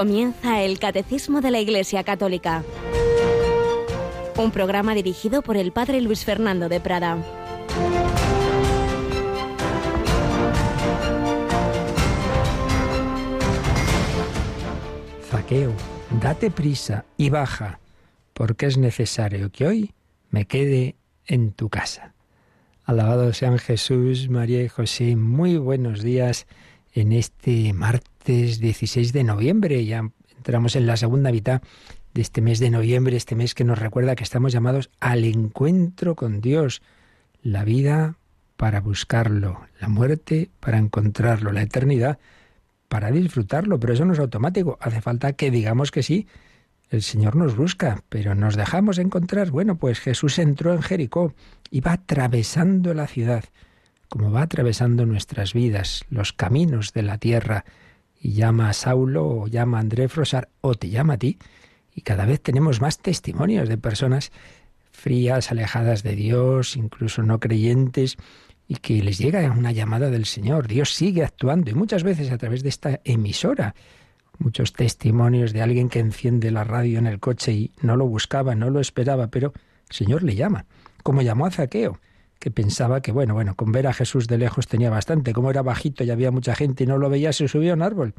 Comienza el Catecismo de la Iglesia Católica. Un programa dirigido por el Padre Luis Fernando de Prada. Zaqueo, date prisa y baja, porque es necesario que hoy me quede en tu casa. Alabado sean Jesús, María y José. Muy buenos días en este martes 16 de noviembre. Ya entramos en la segunda mitad de este mes de noviembre, este mes que nos recuerda que estamos llamados al encuentro con Dios. La vida para buscarlo, la muerte para encontrarlo, la eternidad para disfrutarlo, pero eso no es automático. Hace falta que digamos que sí. El Señor nos busca, pero nos dejamos encontrar. Bueno, pues Jesús entró en Jericó y va atravesando la ciudad como va atravesando nuestras vidas, los caminos de la tierra, y llama a Saulo o llama a André Frosar o te llama a ti, y cada vez tenemos más testimonios de personas frías, alejadas de Dios, incluso no creyentes, y que les llega una llamada del Señor. Dios sigue actuando y muchas veces a través de esta emisora. Muchos testimonios de alguien que enciende la radio en el coche y no lo buscaba, no lo esperaba, pero el Señor le llama, como llamó a Zaqueo que pensaba que, bueno, bueno, con ver a Jesús de lejos tenía bastante. Como era bajito y había mucha gente y no lo veía, se subió a un árbol.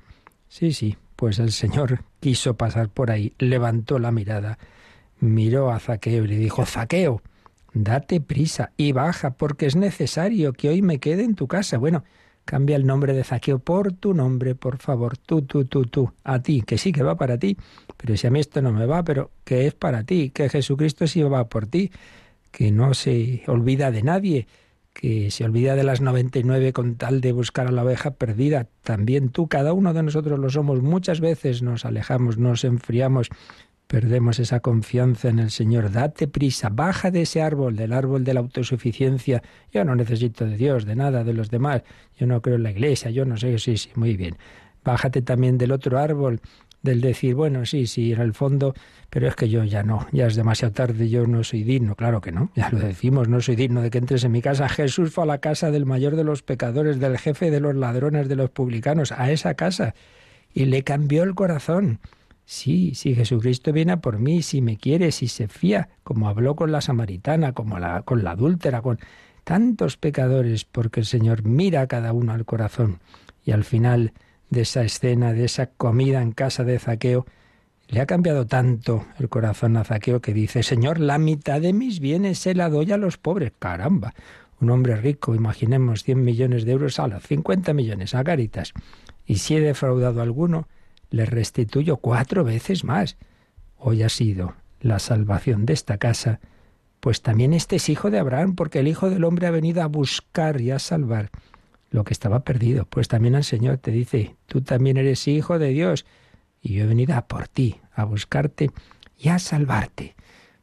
Sí, sí, pues el Señor quiso pasar por ahí, levantó la mirada, miró a Zaqueo y le dijo, Zaqueo, date prisa y baja, porque es necesario que hoy me quede en tu casa. Bueno, cambia el nombre de Zaqueo por tu nombre, por favor, tú, tú, tú, tú, a ti, que sí que va para ti, pero si a mí esto no me va, pero que es para ti, que Jesucristo sí va por ti que no se olvida de nadie, que se olvida de las 99 con tal de buscar a la oveja perdida. También tú, cada uno de nosotros lo somos. Muchas veces nos alejamos, nos enfriamos, perdemos esa confianza en el Señor. Date prisa, baja de ese árbol, del árbol de la autosuficiencia. Yo no necesito de Dios, de nada, de los demás. Yo no creo en la iglesia, yo no sé, sí, sí, muy bien. Bájate también del otro árbol, del decir, bueno, sí, sí, en el fondo, pero es que yo ya no, ya es demasiado tarde, yo no soy digno, claro que no, ya lo decimos, no soy digno de que entres en mi casa. Jesús fue a la casa del mayor de los pecadores, del jefe de los ladrones, de los publicanos, a esa casa, y le cambió el corazón. Sí, sí, Jesucristo viene a por mí, si me quiere, si se fía, como habló con la samaritana, como la, con la adúltera, con tantos pecadores, porque el Señor mira a cada uno al corazón. Y al final de esa escena, de esa comida en casa de Zaqueo, le ha cambiado tanto el corazón a Zaqueo que dice, Señor, la mitad de mis bienes se la doy a los pobres. Caramba, un hombre rico, imaginemos 100 millones de euros, a los 50 millones a Caritas. Y si he defraudado alguno, le restituyo cuatro veces más. Hoy ha sido la salvación de esta casa, pues también este es hijo de Abraham, porque el Hijo del Hombre ha venido a buscar y a salvar lo que estaba perdido. Pues también el Señor te dice, tú también eres hijo de Dios y yo he venido a por ti, a buscarte y a salvarte.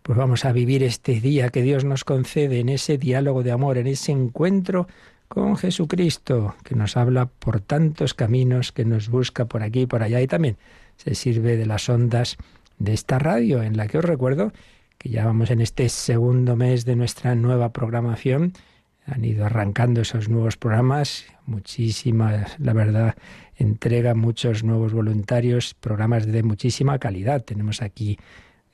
Pues vamos a vivir este día que Dios nos concede en ese diálogo de amor, en ese encuentro con Jesucristo, que nos habla por tantos caminos, que nos busca por aquí y por allá y también se sirve de las ondas de esta radio, en la que os recuerdo que ya vamos en este segundo mes de nuestra nueva programación han ido arrancando esos nuevos programas, muchísimas, la verdad, entrega muchos nuevos voluntarios, programas de muchísima calidad. Tenemos aquí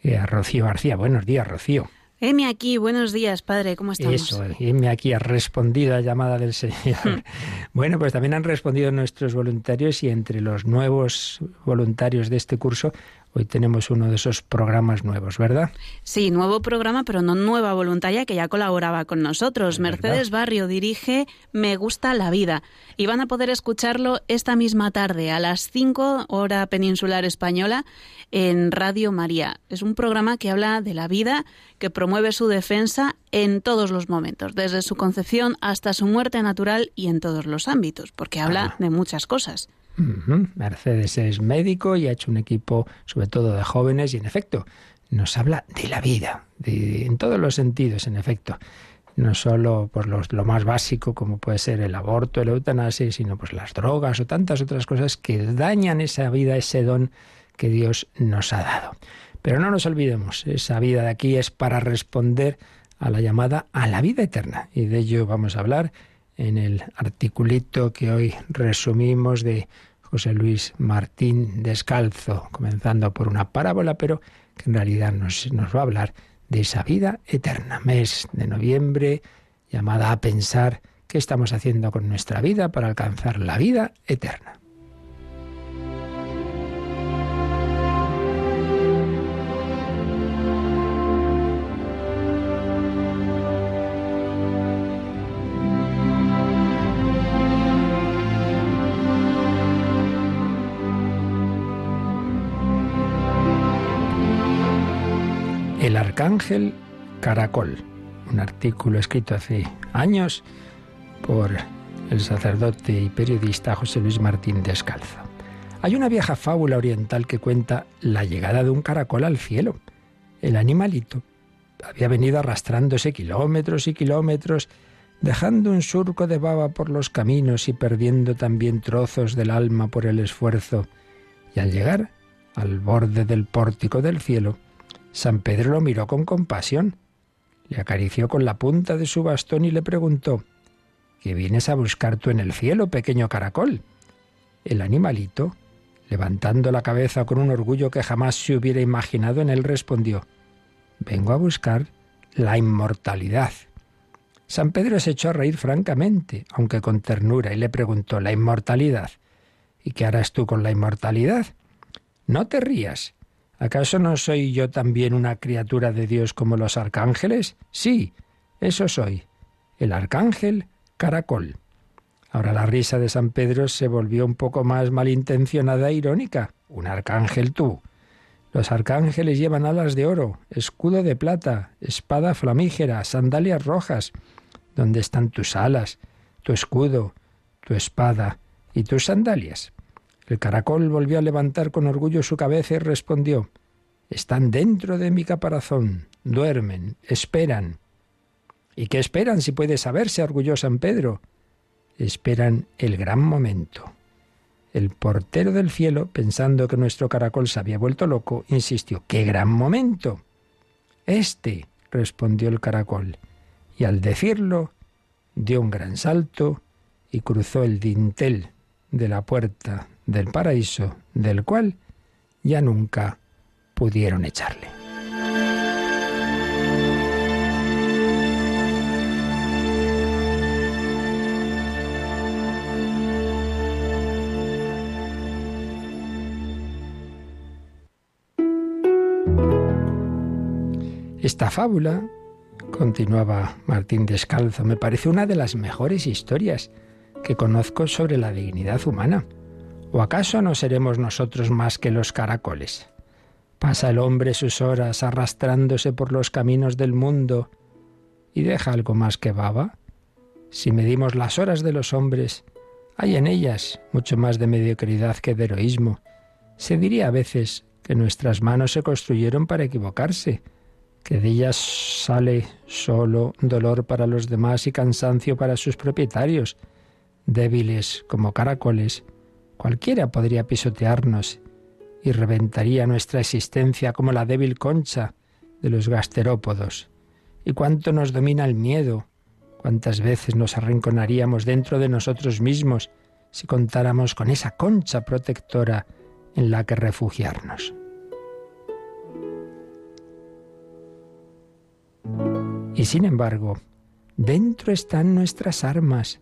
eh, a Rocío García. Buenos días, Rocío. Heme aquí, buenos días, padre, ¿cómo estamos? Eso, heme aquí, ha respondido a la llamada del Señor. bueno, pues también han respondido nuestros voluntarios y entre los nuevos voluntarios de este curso Hoy tenemos uno de esos programas nuevos, ¿verdad? Sí, nuevo programa, pero no nueva voluntaria que ya colaboraba con nosotros. Mercedes Barrio dirige Me gusta la vida y van a poder escucharlo esta misma tarde a las 5 hora peninsular española en Radio María. Es un programa que habla de la vida, que promueve su defensa en todos los momentos, desde su concepción hasta su muerte natural y en todos los ámbitos, porque habla de muchas cosas. Mercedes es médico y ha hecho un equipo sobre todo de jóvenes y en efecto nos habla de la vida, en todos los sentidos, en efecto. No solo por lo más básico como puede ser el aborto, el eutanasia, sino pues las drogas o tantas otras cosas que dañan esa vida, ese don que Dios nos ha dado. Pero no nos olvidemos, esa vida de aquí es para responder a la llamada a la vida eterna. Y de ello vamos a hablar en el articulito que hoy resumimos de José Luis Martín Descalzo, comenzando por una parábola, pero que en realidad nos, va a hablar de esa vida eterna. Mes de noviembre, llamada a pensar qué estamos haciendo con nuestra vida para alcanzar la vida eterna. El arcángel caracol, un artículo escrito hace años por el sacerdote y periodista José Luis Martín Descalzo. Hay una vieja fábula oriental que cuenta la llegada de un caracol al cielo. El animalito había venido arrastrándose kilómetros y kilómetros, dejando un surco de baba por los caminos y perdiendo también trozos del alma por el esfuerzo. Y al llegar al borde del pórtico del cielo, San Pedro lo miró con compasión, le acarició con la punta de su bastón y le preguntó, ¿Qué vienes a buscar tú en el cielo, pequeño caracol? El animalito, levantando la cabeza con un orgullo que jamás se hubiera imaginado en él, respondió, Vengo a buscar la inmortalidad. San Pedro se echó a reír francamente, aunque con ternura, y le preguntó, ¿la inmortalidad? ¿Y qué harás tú con la inmortalidad? No te rías. ¿Acaso no soy yo también una criatura de Dios como los arcángeles? Sí, eso soy. El arcángel caracol. Ahora la risa de San Pedro se volvió un poco más malintencionada e irónica. Un arcángel tú. Los arcángeles llevan alas de oro, escudo de plata, espada flamígera, sandalias rojas. ¿Dónde están tus alas, tu escudo, tu espada y tus sandalias? El caracol volvió a levantar con orgullo su cabeza y respondió, Están dentro de mi caparazón, duermen, esperan. ¿Y qué esperan si puede saberse? arguyó San Pedro. Esperan el gran momento. El portero del cielo, pensando que nuestro caracol se había vuelto loco, insistió, ¡qué gran momento! Este, respondió el caracol, y al decirlo, dio un gran salto y cruzó el dintel de la puerta del paraíso, del cual ya nunca pudieron echarle. Esta fábula, continuaba Martín Descalzo, me parece una de las mejores historias que conozco sobre la dignidad humana. ¿O acaso no seremos nosotros más que los caracoles? Pasa el hombre sus horas arrastrándose por los caminos del mundo y deja algo más que baba. Si medimos las horas de los hombres, hay en ellas mucho más de mediocridad que de heroísmo. Se diría a veces que nuestras manos se construyeron para equivocarse, que de ellas sale solo dolor para los demás y cansancio para sus propietarios. Débiles como caracoles, cualquiera podría pisotearnos y reventaría nuestra existencia como la débil concha de los gasterópodos. Y cuánto nos domina el miedo, cuántas veces nos arrinconaríamos dentro de nosotros mismos si contáramos con esa concha protectora en la que refugiarnos. Y sin embargo, dentro están nuestras armas,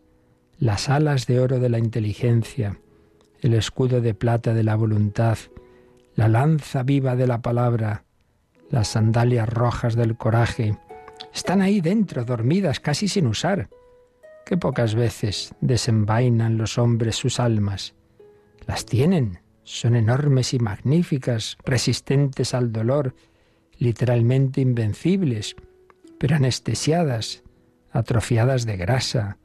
las alas de oro de la inteligencia, el escudo de plata de la voluntad, la lanza viva de la palabra, las sandalias rojas del coraje, están ahí dentro, dormidas, casi sin usar. Qué pocas veces desenvainan los hombres sus almas. Las tienen, son enormes y magníficas, resistentes al dolor, literalmente invencibles pero anestesiadas, atrofiadas de grasa,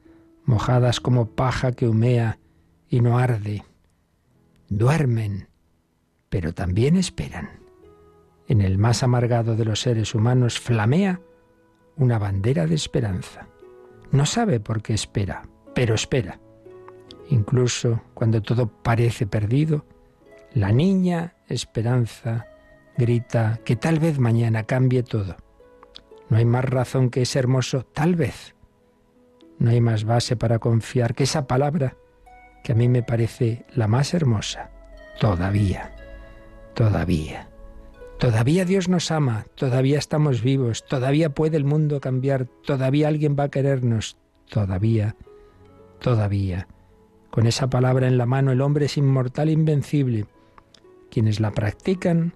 mojadas como paja que humea y no arde. Duermen, pero también esperan. En el más amargado de los seres humanos flamea una bandera de esperanza. No sabe por qué espera, pero espera. Incluso cuando todo parece perdido, la niña esperanza grita que tal vez mañana cambie todo. No hay más razón que ese hermoso tal vez. No hay más base para confiar que esa palabra que a mí me parece la más hermosa. Todavía, todavía. Todavía Dios nos ama, todavía estamos vivos, todavía puede el mundo cambiar, todavía alguien va a querernos, todavía, todavía. Con esa palabra en la mano el hombre es inmortal e invencible. Quienes la practican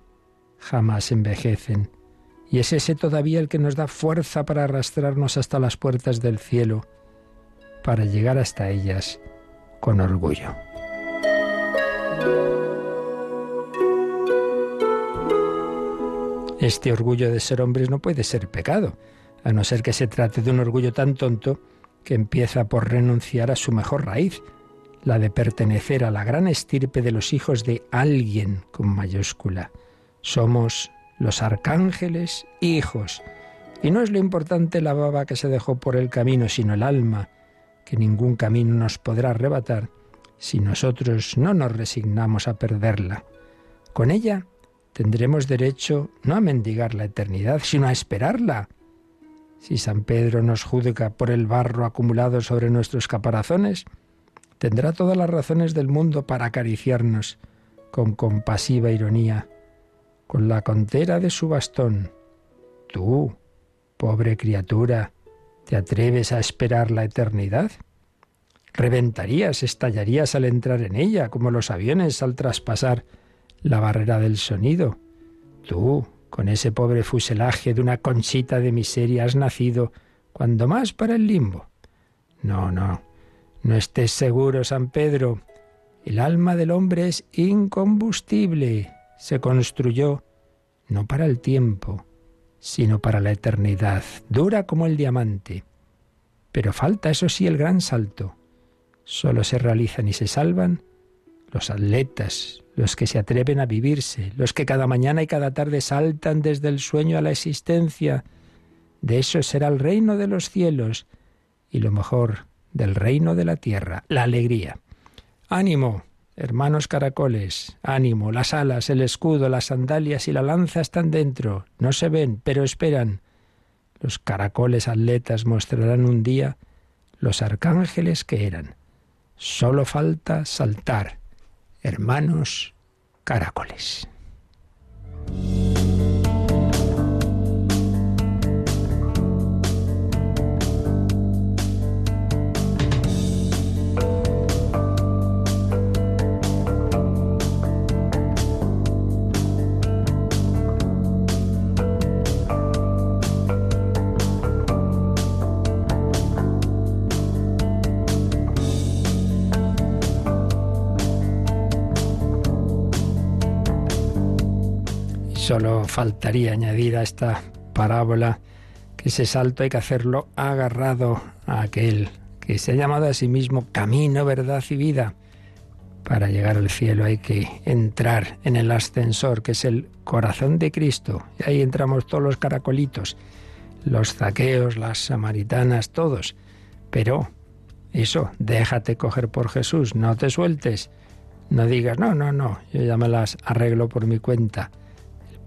jamás envejecen. Y es ese todavía el que nos da fuerza para arrastrarnos hasta las puertas del cielo, para llegar hasta ellas con orgullo. Este orgullo de ser hombres no puede ser pecado, a no ser que se trate de un orgullo tan tonto que empieza por renunciar a su mejor raíz, la de pertenecer a la gran estirpe de los hijos de alguien con mayúscula. Somos los arcángeles hijos. Y no es lo importante la baba que se dejó por el camino, sino el alma, que ningún camino nos podrá arrebatar si nosotros no nos resignamos a perderla. Con ella tendremos derecho no a mendigar la eternidad, sino a esperarla. Si San Pedro nos juzga por el barro acumulado sobre nuestros caparazones, tendrá todas las razones del mundo para acariciarnos con compasiva ironía, con la contera de su bastón. Tú, pobre criatura, ¿te atreves a esperar la eternidad? Reventarías, estallarías al entrar en ella, como los aviones al traspasar la barrera del sonido. Tú, con ese pobre fuselaje de una conchita de miseria, has nacido cuando más para el limbo. No, no, no estés seguro, San Pedro. El alma del hombre es incombustible. Se construyó no para el tiempo, sino para la eternidad, dura como el diamante. Pero falta, eso sí, el gran salto. Solo se realizan y se salvan los atletas, los que se atreven a vivirse, los que cada mañana y cada tarde saltan desde el sueño a la existencia. De eso será el reino de los cielos y lo mejor del reino de la tierra, la alegría. Ánimo, hermanos caracoles, ánimo, las alas, el escudo, las sandalias y la lanza están dentro, no se ven, pero esperan. Los caracoles atletas mostrarán un día los arcángeles que eran. Solo falta saltar hermanos caracoles. Faltaría añadir a esta parábola que ese salto hay que hacerlo agarrado a aquel que se ha llamado a sí mismo camino, verdad y vida. Para llegar al cielo hay que entrar en el ascensor, que es el corazón de Cristo. Y ahí entramos todos los caracolitos, los zaqueos, las samaritanas, todos. Pero eso, déjate coger por Jesús, no te sueltes. No digas, no, no, no, yo ya me las arreglo por mi cuenta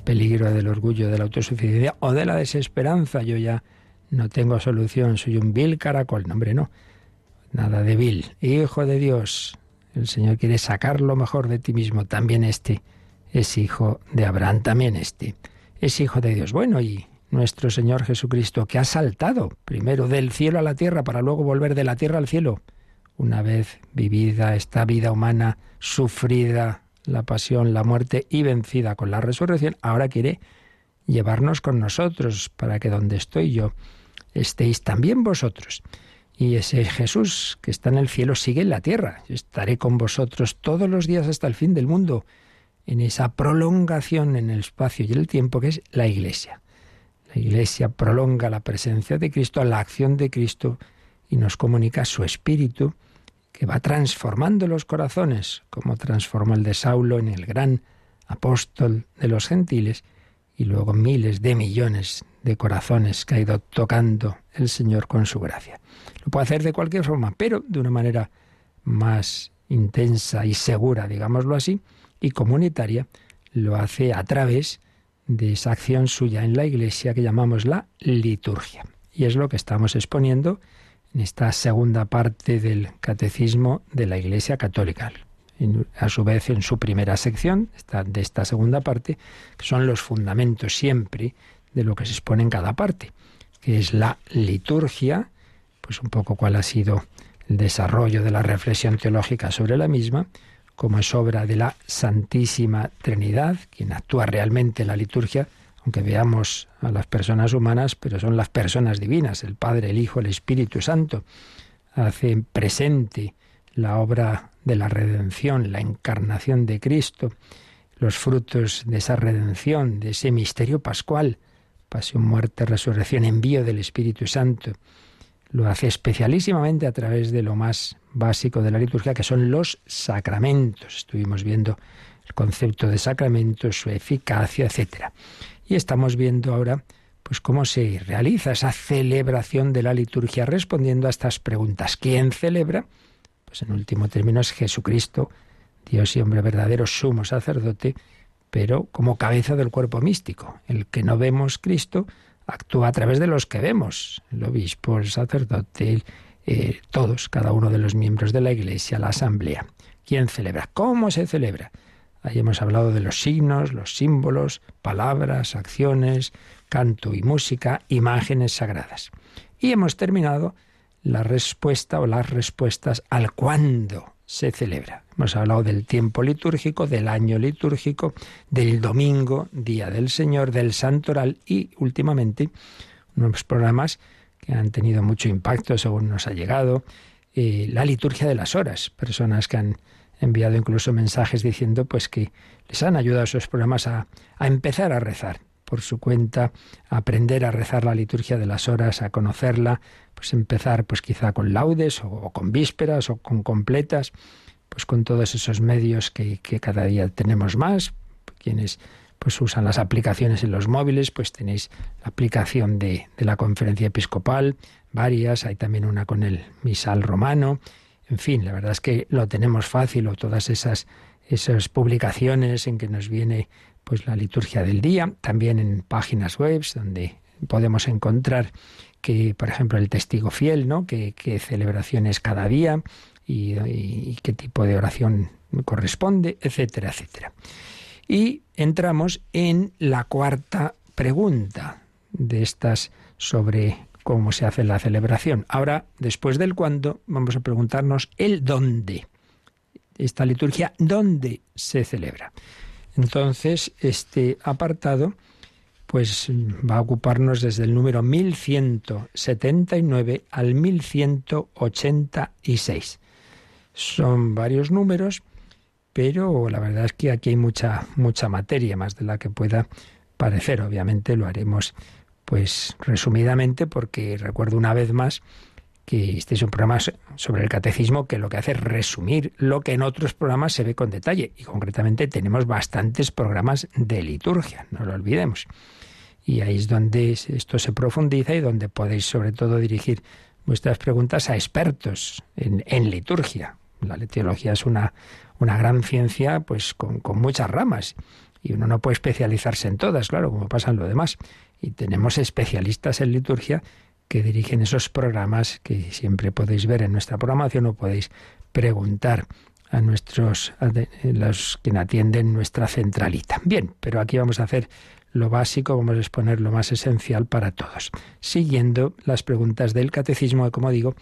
peligro del orgullo, de la autosuficiencia o de la desesperanza. Yo ya no tengo solución, soy un vil caracol. No, hombre, no. Nada de vil. Hijo de Dios. El Señor quiere sacar lo mejor de ti mismo. También este es hijo de Abraham, también este es hijo de Dios. Bueno, y nuestro Señor Jesucristo, que ha saltado primero del cielo a la tierra para luego volver de la tierra al cielo. Una vez vivida esta vida humana sufrida, la pasión, la muerte y vencida con la resurrección, ahora quiere llevarnos con nosotros para que donde estoy yo estéis también vosotros. Y ese Jesús que está en el cielo sigue en la tierra. Estaré con vosotros todos los días hasta el fin del mundo, en esa prolongación en el espacio y el tiempo que es la Iglesia. La Iglesia prolonga la presencia de Cristo, la acción de Cristo y nos comunica su espíritu que va transformando los corazones, como transformó el de Saulo en el gran apóstol de los gentiles, y luego miles de millones de corazones que ha ido tocando el Señor con su gracia. Lo puede hacer de cualquier forma, pero de una manera más intensa y segura, digámoslo así, y comunitaria, lo hace a través de esa acción suya en la Iglesia que llamamos la liturgia. Y es lo que estamos exponiendo en esta segunda parte del Catecismo de la Iglesia Católica. a su vez, en su primera sección de esta segunda parte, que son los fundamentos siempre de lo que se expone en cada parte, que es la liturgia, pues un poco cuál ha sido el desarrollo de la reflexión teológica sobre la misma, como es obra de la Santísima Trinidad, quien actúa realmente en la liturgia, aunque veamos a las personas humanas, pero son las personas divinas, el Padre, el Hijo, el Espíritu Santo, hacen presente la obra de la redención, la encarnación de Cristo, los frutos de esa redención, de ese misterio pascual, pasión, muerte, resurrección, envío del Espíritu Santo. Lo hace especialísimamente a través de lo más básico de la liturgia, que son los sacramentos. Estuvimos viendo el concepto de sacramentos, su eficacia, etcétera. Y estamos viendo ahora pues cómo se realiza esa celebración de la liturgia respondiendo a estas preguntas. ¿Quién celebra? Pues en último término es Jesucristo, Dios y hombre verdadero, sumo sacerdote, pero como cabeza del cuerpo místico. El que no vemos Cristo actúa a través de los que vemos, el obispo, el sacerdote, eh, todos, cada uno de los miembros de la Iglesia, la asamblea. ¿Quién celebra? ¿Cómo se celebra? Ahí hemos hablado de los signos, los símbolos, palabras, acciones, canto y música, imágenes sagradas. Y hemos terminado la respuesta o las respuestas al cuándo se celebra. Hemos hablado del tiempo litúrgico, del año litúrgico, del domingo, Día del Señor, del Santoral y últimamente unos programas que han tenido mucho impacto según nos ha llegado, eh, la liturgia de las horas, personas que han enviado incluso mensajes diciendo pues que les han ayudado esos programas a, a empezar a rezar. Por su cuenta, a aprender a rezar la liturgia de las horas, a conocerla, pues empezar pues quizá con laudes o, con vísperas o con completas, pues con todos esos medios que, que cada día tenemos más, quienes pues usan las aplicaciones en los móviles, pues tenéis la aplicación de, de la conferencia episcopal, varias, hay también una con el misal romano, en fin, la verdad es que lo tenemos fácil o todas esas, esas publicaciones en que nos viene pues la liturgia del día, también en páginas web donde podemos encontrar que, por ejemplo, el testigo fiel, ¿no? qué celebraciones cada día y, y qué tipo de oración corresponde, etcétera, etcétera. Y entramos en la cuarta pregunta de estas sobre cómo se hace la celebración. Ahora, después del cuándo, vamos a preguntarnos el dónde. Esta liturgia, ¿dónde se celebra? Entonces, este apartado pues va a ocuparnos desde el número 1179 al 1186. Son varios números, pero la verdad es que aquí hay mucha mucha materia más de la que pueda parecer. Obviamente lo haremos pues resumidamente, porque recuerdo una vez más que este es un programa sobre el catecismo que lo que hace es resumir lo que en otros programas se ve con detalle. Y concretamente tenemos bastantes programas de liturgia, no lo olvidemos. Y ahí es donde esto se profundiza y donde podéis sobre todo dirigir vuestras preguntas a expertos en, liturgia. La teología es una, una gran ciencia pues con muchas ramas y uno no puede especializarse en todas, claro, como pasa en lo demás. Y tenemos especialistas en liturgia que dirigen esos programas que siempre podéis ver en nuestra programación o podéis preguntar a nuestros los que atienden nuestra centralita. Bien, pero aquí vamos a hacer lo básico, vamos a exponer lo más esencial para todos, siguiendo las preguntas del catecismo que, como digo,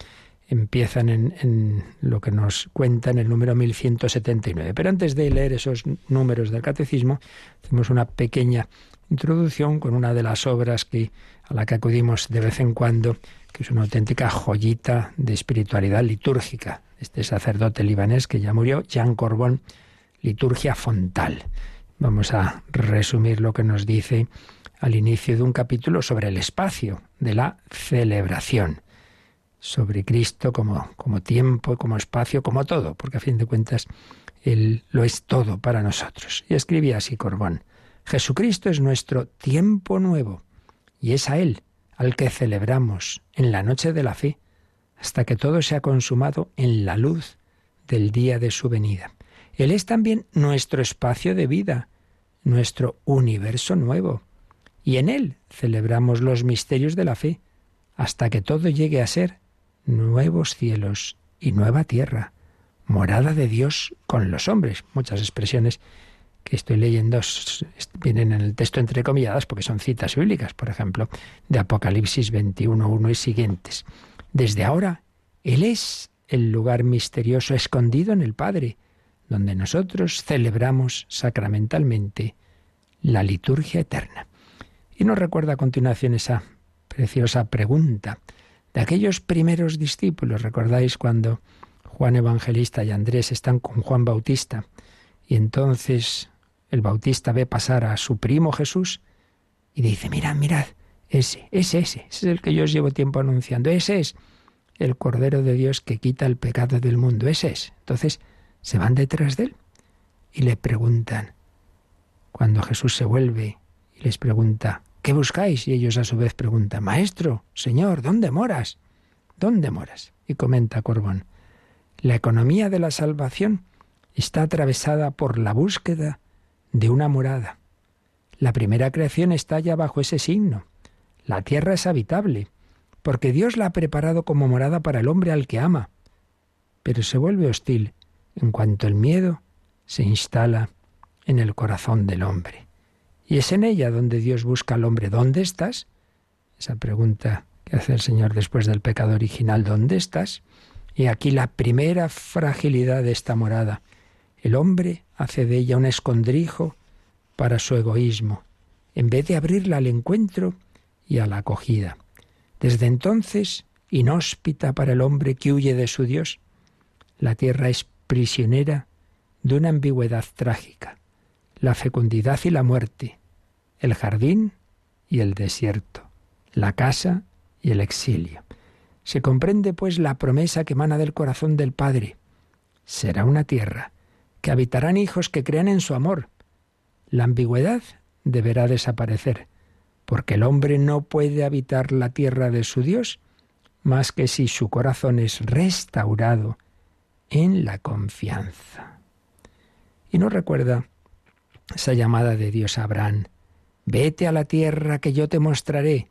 empiezan en, lo que nos cuenta en el número 1179. Pero antes de leer esos números del catecismo, hacemos una pequeña introducción con una de las obras que, a la que acudimos de vez en cuando, que es una auténtica joyita de espiritualidad litúrgica. Este sacerdote libanés que ya murió, Jean Corbón, Liturgia Fontal. Vamos a resumir lo que nos dice al inicio de un capítulo sobre el espacio de la celebración, sobre Cristo como, como tiempo, como espacio, como todo, porque a fin de cuentas Él lo es todo para nosotros. Y escribía así Corbón. Jesucristo es nuestro tiempo nuevo y es a Él al que celebramos en la noche de la fe, hasta que todo se ha consumado en la luz del día de su venida. Él es también nuestro espacio de vida, nuestro universo nuevo, y en Él celebramos los misterios de la fe, hasta que todo llegue a ser nuevos cielos y nueva tierra, morada de Dios con los hombres. Muchas expresiones que estoy leyendo vienen en el texto entrecomilladas porque son citas bíblicas, por ejemplo, de Apocalipsis 21.1 y siguientes. Desde ahora, Él es el lugar misterioso escondido en el Padre, donde nosotros celebramos sacramentalmente la liturgia eterna. Y nos recuerda a continuación esa preciosa pregunta de aquellos primeros discípulos. ¿Recordáis cuando Juan Evangelista y Andrés están con Juan Bautista y entonces el Bautista ve pasar a su primo Jesús y dice, mirad, mirad, ese, ese, ese, ese es el que yo os llevo tiempo anunciando, ese es el Cordero de Dios que quita el pecado del mundo, ese es. Entonces se van detrás de él y le preguntan, cuando Jesús se vuelve y les pregunta, ¿qué buscáis? Y ellos a su vez preguntan, Maestro, Señor, ¿dónde moras? ¿Dónde moras? Y comenta Corbón, la economía de la salvación está atravesada por la búsqueda de una morada. La primera creación está ya bajo ese signo. La tierra es habitable, porque Dios la ha preparado como morada para el hombre al que ama. Pero se vuelve hostil en cuanto el miedo se instala en el corazón del hombre. Y es en ella donde Dios busca al hombre. ¿Dónde estás? Esa pregunta que hace el Señor después del pecado original. ¿Dónde estás? Y aquí la primera fragilidad de esta morada. El hombre hace de ella un escondrijo para su egoísmo, en vez de abrirla al encuentro y a la acogida. Desde entonces, inhóspita para el hombre que huye de su Dios, la tierra es prisionera de una ambigüedad trágica la fecundidad y la muerte, el jardín y el desierto, la casa y el exilio. Se comprende, pues, la promesa que emana del corazón del Padre. Será una tierra, que habitarán hijos que crean en su amor. La ambigüedad deberá desaparecer, porque el hombre no puede habitar la tierra de su Dios más que si su corazón es restaurado en la confianza. Y nos recuerda esa llamada de Dios a Abraham, vete a la tierra que yo te mostraré,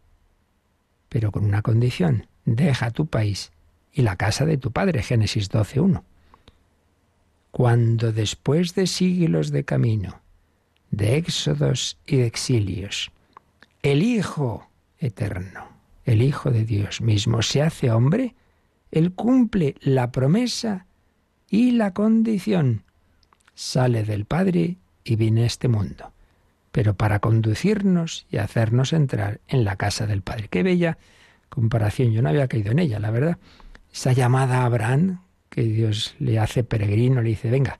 pero con una condición, deja tu país y la casa de tu padre, Génesis 12.1. Cuando después de siglos de camino, de éxodos y de exilios, el Hijo eterno, el Hijo de Dios mismo, se hace hombre, Él cumple la promesa y la condición, sale del Padre y viene a este mundo, pero para conducirnos y hacernos entrar en la casa del Padre. Qué bella comparación, yo no había caído en ella, la verdad. Esa llamada a Abraham, que Dios le hace peregrino, le dice, venga,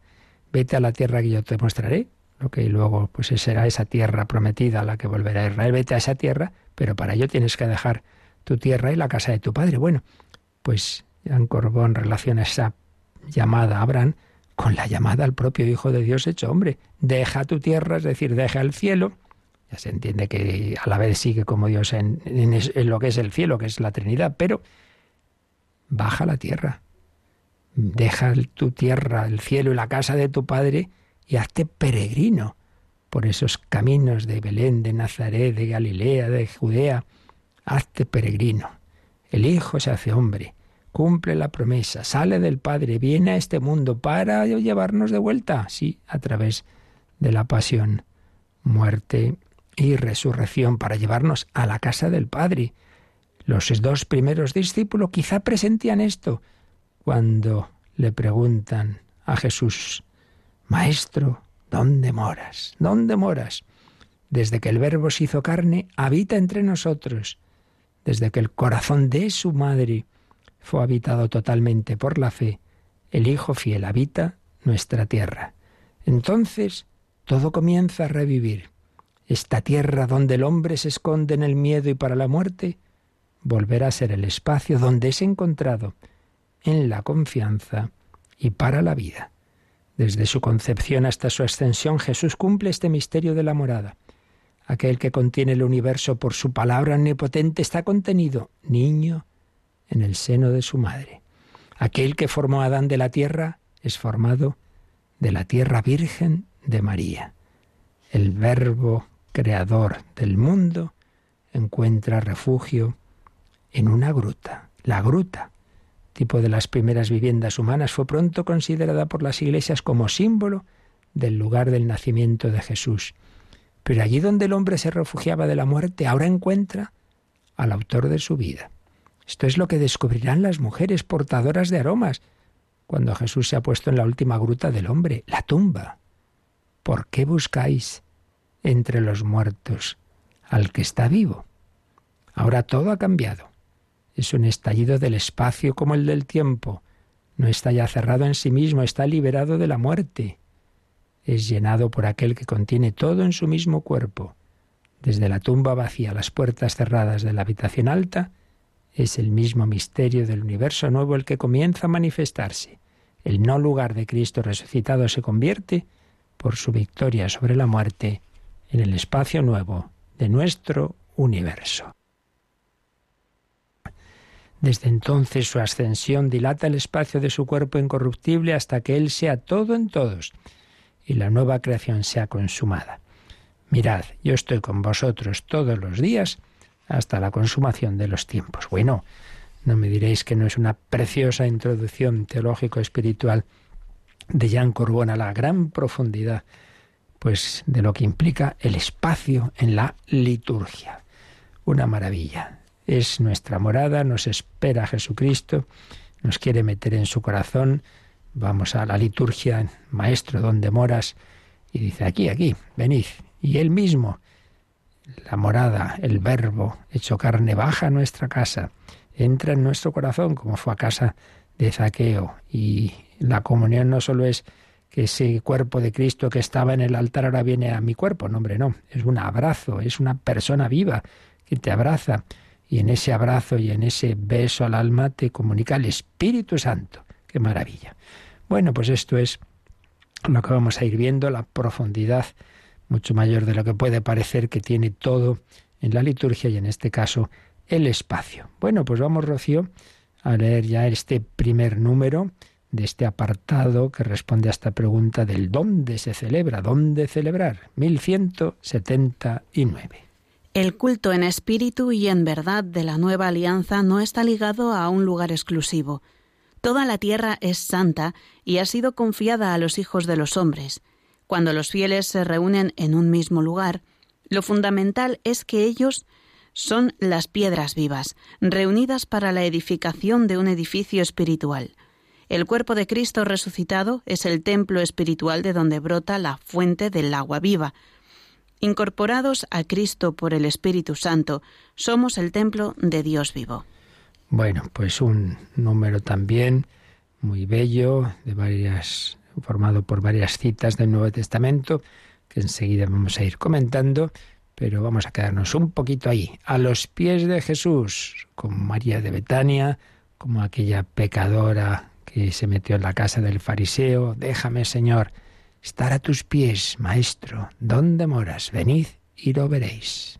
vete a la tierra que yo te mostraré, lo que luego pues será esa tierra prometida a la que volverá Israel, vete a esa tierra, pero para ello tienes que dejar tu tierra y la casa de tu padre. Bueno, pues Jan Corbón relaciona esa llamada a Abraham con la llamada al propio Hijo de Dios hecho hombre. Deja tu tierra, es decir, deja el cielo. Ya se entiende que a la vez sigue como Dios en, lo que es el cielo, que es la Trinidad, pero baja la tierra. Deja tu tierra, el cielo y la casa de tu Padre y hazte peregrino por esos caminos de Belén, de Nazaret, de Galilea, de Judea. Hazte peregrino. El Hijo se hace hombre cumple la promesa, sale del Padre, viene a este mundo para llevarnos de vuelta, sí, a través de la pasión, muerte y resurrección, para llevarnos a la casa del Padre. Los dos primeros discípulos quizá presentían esto cuando le preguntan a Jesús, Maestro, ¿dónde moras? ¿Dónde moras? Desde que el Verbo se hizo carne, habita entre nosotros. Desde que el corazón de su madre fue habitado totalmente por la fe, el Hijo fiel habita nuestra tierra. Entonces todo comienza a revivir. Esta tierra donde el hombre se esconde en el miedo y para la muerte, volverá a ser el espacio donde es encontrado en la confianza y para la vida. Desde su concepción hasta su ascensión, Jesús cumple este misterio de la morada. Aquel que contiene el universo por su palabra omnipotente está contenido, niño, en el seno de su madre. Aquel que formó a Adán de la tierra es formado de la tierra virgen de María. El verbo creador del mundo encuentra refugio en una gruta, la gruta tipo de las primeras viviendas humanas, fue pronto considerada por las iglesias como símbolo del lugar del nacimiento de Jesús. Pero allí donde el hombre se refugiaba de la muerte, ahora encuentra al autor de su vida. Esto es lo que descubrirán las mujeres portadoras de aromas cuando Jesús se ha puesto en la última gruta del hombre, la tumba. ¿Por qué buscáis entre los muertos al que está vivo? Ahora todo ha cambiado. Es un estallido del espacio como el del tiempo. No está ya cerrado en sí mismo, está liberado de la muerte. Es llenado por aquel que contiene todo en su mismo cuerpo. Desde la tumba vacía, las puertas cerradas de la habitación alta, es el mismo misterio del universo nuevo el que comienza a manifestarse. El no lugar de Cristo resucitado se convierte, por su victoria sobre la muerte, en el espacio nuevo de nuestro universo. Desde entonces su ascensión dilata el espacio de su cuerpo incorruptible hasta que Él sea todo en todos y la nueva creación sea consumada. Mirad, yo estoy con vosotros todos los días hasta la consumación de los tiempos. Bueno, no me diréis que no es una preciosa introducción teológico-espiritual de Jean Corbon a la gran profundidad, pues de lo que implica el espacio en la liturgia. Una maravilla es nuestra morada, nos espera Jesucristo, nos quiere meter en su corazón. Vamos a la liturgia, Maestro, ¿dónde moras? Y dice, aquí, aquí, venid. Y él mismo, la morada, el verbo hecho carne, baja a nuestra casa, entra en nuestro corazón, como fue a casa de Zaqueo. Y la comunión no solo es que ese cuerpo de Cristo que estaba en el altar ahora viene a mi cuerpo, no, hombre, no, es un abrazo, es una persona viva que te abraza y en ese abrazo y en ese beso al alma te comunica el Espíritu Santo. ¡Qué maravilla! Bueno, pues esto es lo que vamos a ir viendo, la profundidad mucho mayor de lo que puede parecer que tiene todo en la liturgia y en este caso el espacio. Bueno, pues vamos, Rocío, a leer ya este primer número de este apartado que responde a esta pregunta del dónde se celebra, dónde celebrar, 1179. El culto en espíritu y en verdad de la nueva alianza no está ligado a un lugar exclusivo. Toda la tierra es santa y ha sido confiada a los hijos de los hombres. Cuando los fieles se reúnen en un mismo lugar, lo fundamental es que ellos son las piedras vivas, reunidas para la edificación de un edificio espiritual. El cuerpo de Cristo resucitado es el templo espiritual de donde brota la fuente del agua viva, Incorporados a Cristo por el Espíritu Santo, somos el templo de Dios vivo. Bueno, pues un número también muy bello, de varias, formado por varias citas del Nuevo Testamento, que enseguida vamos a ir comentando, pero vamos a quedarnos un poquito ahí, a los pies de Jesús, como María de Betania, como aquella pecadora que se metió en la casa del fariseo, déjame, Señor, estar a tus pies, Maestro. ¿Dónde moras? Venid y lo veréis.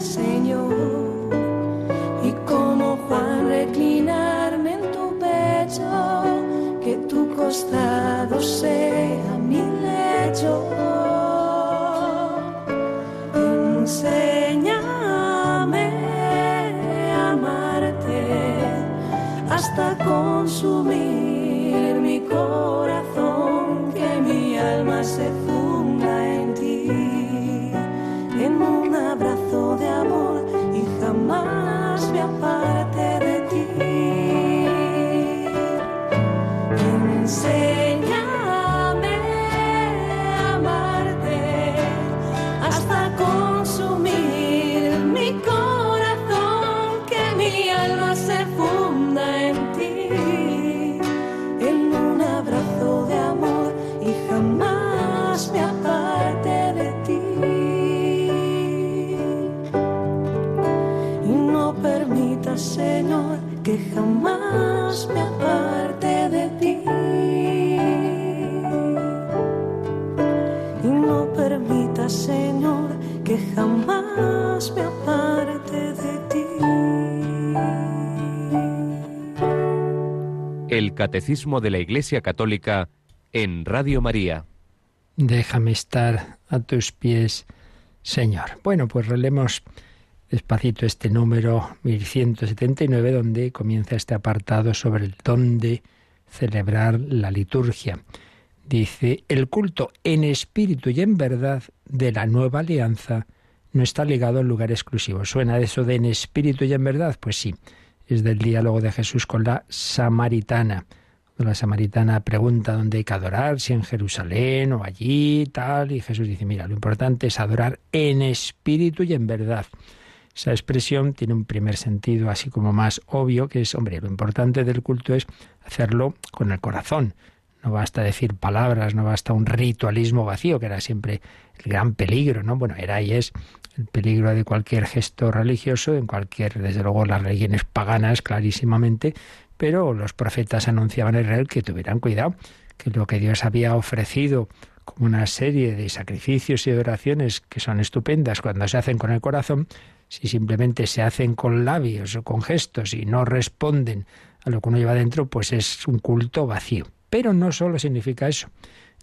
Señor. Y como Juan reclinarme en tu pecho, que tu costado sea mi lecho. hasta consumir El Catecismo de la Iglesia Católica en Radio María. Déjame estar a tus pies, Señor. Bueno, pues relemos despacito este número 1179 donde comienza este apartado sobre el dónde celebrar la liturgia. Dice, el culto en espíritu y en verdad de la nueva alianza no está ligado al lugar exclusivo. ¿Suena eso de en espíritu y en verdad? Pues sí, es del diálogo de Jesús con la samaritana. La samaritana pregunta dónde hay que adorar, si en Jerusalén o allí, tal, y Jesús dice, mira, lo importante es adorar en espíritu y en verdad. Esa expresión tiene un primer sentido así como más obvio, que es, hombre, lo importante del culto es hacerlo con el corazón. No basta decir palabras, no basta un ritualismo vacío, que era siempre el gran peligro, ¿no? Bueno, era y es el peligro de cualquier gesto religioso, en cualquier, desde luego las religiones paganas clarísimamente, pero los profetas anunciaban a Israel que tuvieran cuidado, que lo que Dios había ofrecido como una serie de sacrificios y oraciones que son estupendas cuando se hacen con el corazón, si simplemente se hacen con labios o con gestos y no responden a lo que uno lleva dentro, pues es un culto vacío. Pero no solo significa eso.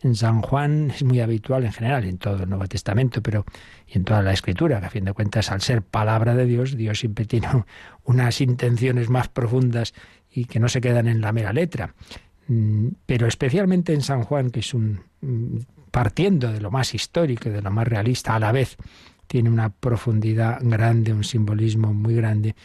En San Juan es muy habitual en general, en todo el Nuevo Testamento, pero y en toda la Escritura, que a fin de cuentas, al ser palabra de Dios, Dios siempre tiene unas intenciones más profundas y que no se quedan en la mera letra. Mm, pero especialmente en San Juan, que es un mm, partiendo de lo más histórico, de lo más realista, a la vez tiene una profundidad grande, un simbolismo muy grande.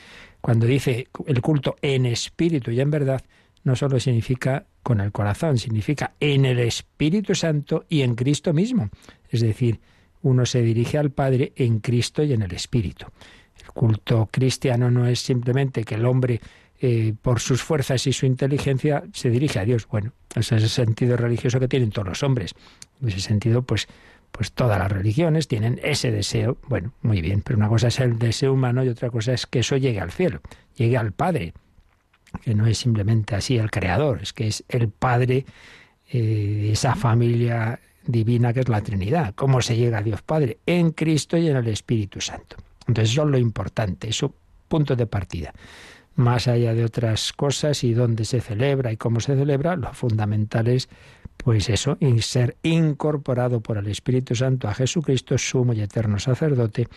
Cuando dice el culto en espíritu y en verdad, no solo significa con el corazón, significa en el Espíritu Santo y en Cristo mismo. Es decir, uno se dirige al Padre en Cristo y en el Espíritu. El culto cristiano no es simplemente que el hombre, eh, por sus fuerzas y su inteligencia, se dirige a Dios. Bueno, ese es el sentido religioso que tienen todos los hombres. En ese sentido, pues, pues todas las religiones tienen ese deseo. Bueno, muy bien, pero una cosa es el deseo humano y otra cosa es que eso llegue al cielo, llegue al Padre que no es simplemente así el creador, es que es el Padre eh, de esa familia divina que es la Trinidad. ¿Cómo se llega a Dios Padre? En Cristo y en el Espíritu Santo. Entonces eso es lo importante, eso punto de partida. Más allá de otras cosas y dónde se celebra y cómo se celebra, lo fundamental es pues eso, ser incorporado por el Espíritu Santo a Jesucristo, sumo y eterno sacerdote,